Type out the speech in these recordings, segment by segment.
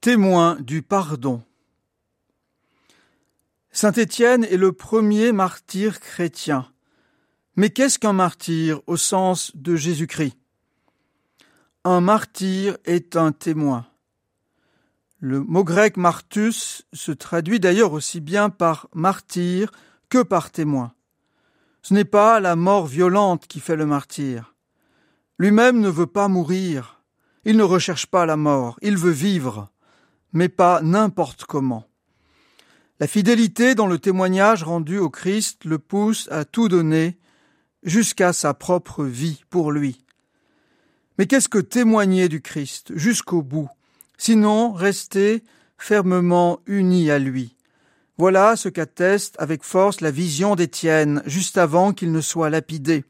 Témoin du pardon. Saint Étienne est le premier martyr chrétien. Mais qu'est-ce qu'un martyr au sens de Jésus-Christ? Un martyr est un témoin. Le mot grec martus se traduit d'ailleurs aussi bien par martyr que par témoin. Ce n'est pas la mort violente qui fait le martyr. Lui-même ne veut pas mourir. Il ne recherche pas la mort. Il veut vivre mais pas n'importe comment. La fidélité dans le témoignage rendu au Christ le pousse à tout donner jusqu'à sa propre vie pour lui. Mais qu'est-ce que témoigner du Christ jusqu'au bout, sinon rester fermement uni à lui? Voilà ce qu'atteste avec force la vision d'Étienne juste avant qu'il ne soit lapidé.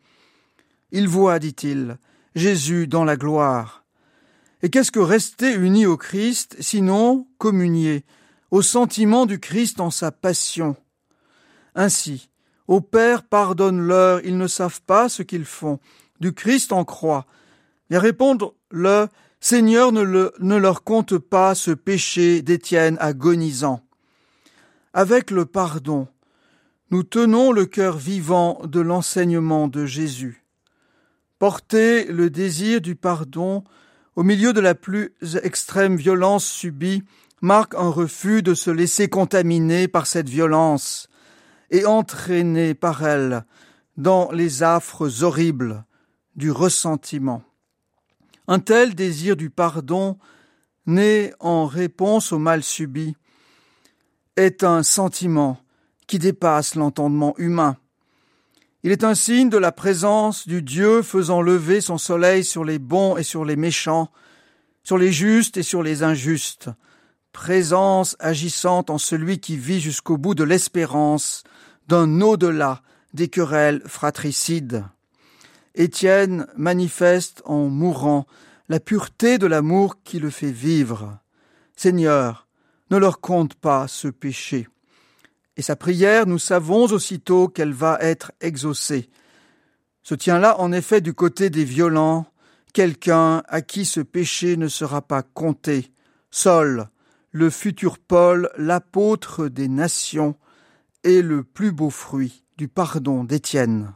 Il voit, dit-il, Jésus dans la gloire. Et qu'est-ce que rester uni au Christ, sinon communier au sentiment du Christ en sa passion? Ainsi, au Père pardonne-leur, ils ne savent pas ce qu'ils font. Du Christ en croix. Et répondre le Seigneur ne, le, ne leur compte pas ce péché d'Étienne agonisant. Avec le pardon, nous tenons le cœur vivant de l'enseignement de Jésus. Porter le désir du pardon au milieu de la plus extrême violence subie, marque un refus de se laisser contaminer par cette violence et entraîner par elle dans les affres horribles du ressentiment. Un tel désir du pardon, né en réponse au mal subi, est un sentiment qui dépasse l'entendement humain. Il est un signe de la présence du Dieu faisant lever son soleil sur les bons et sur les méchants, sur les justes et sur les injustes, présence agissante en celui qui vit jusqu'au bout de l'espérance d'un au-delà des querelles fratricides. Étienne manifeste en mourant la pureté de l'amour qui le fait vivre. Seigneur, ne leur compte pas ce péché. Et sa prière, nous savons aussitôt qu'elle va être exaucée. Se tient là en effet du côté des violents, quelqu'un à qui ce péché ne sera pas compté, Sol, le futur Paul, l'apôtre des nations, et le plus beau fruit du pardon d'Étienne.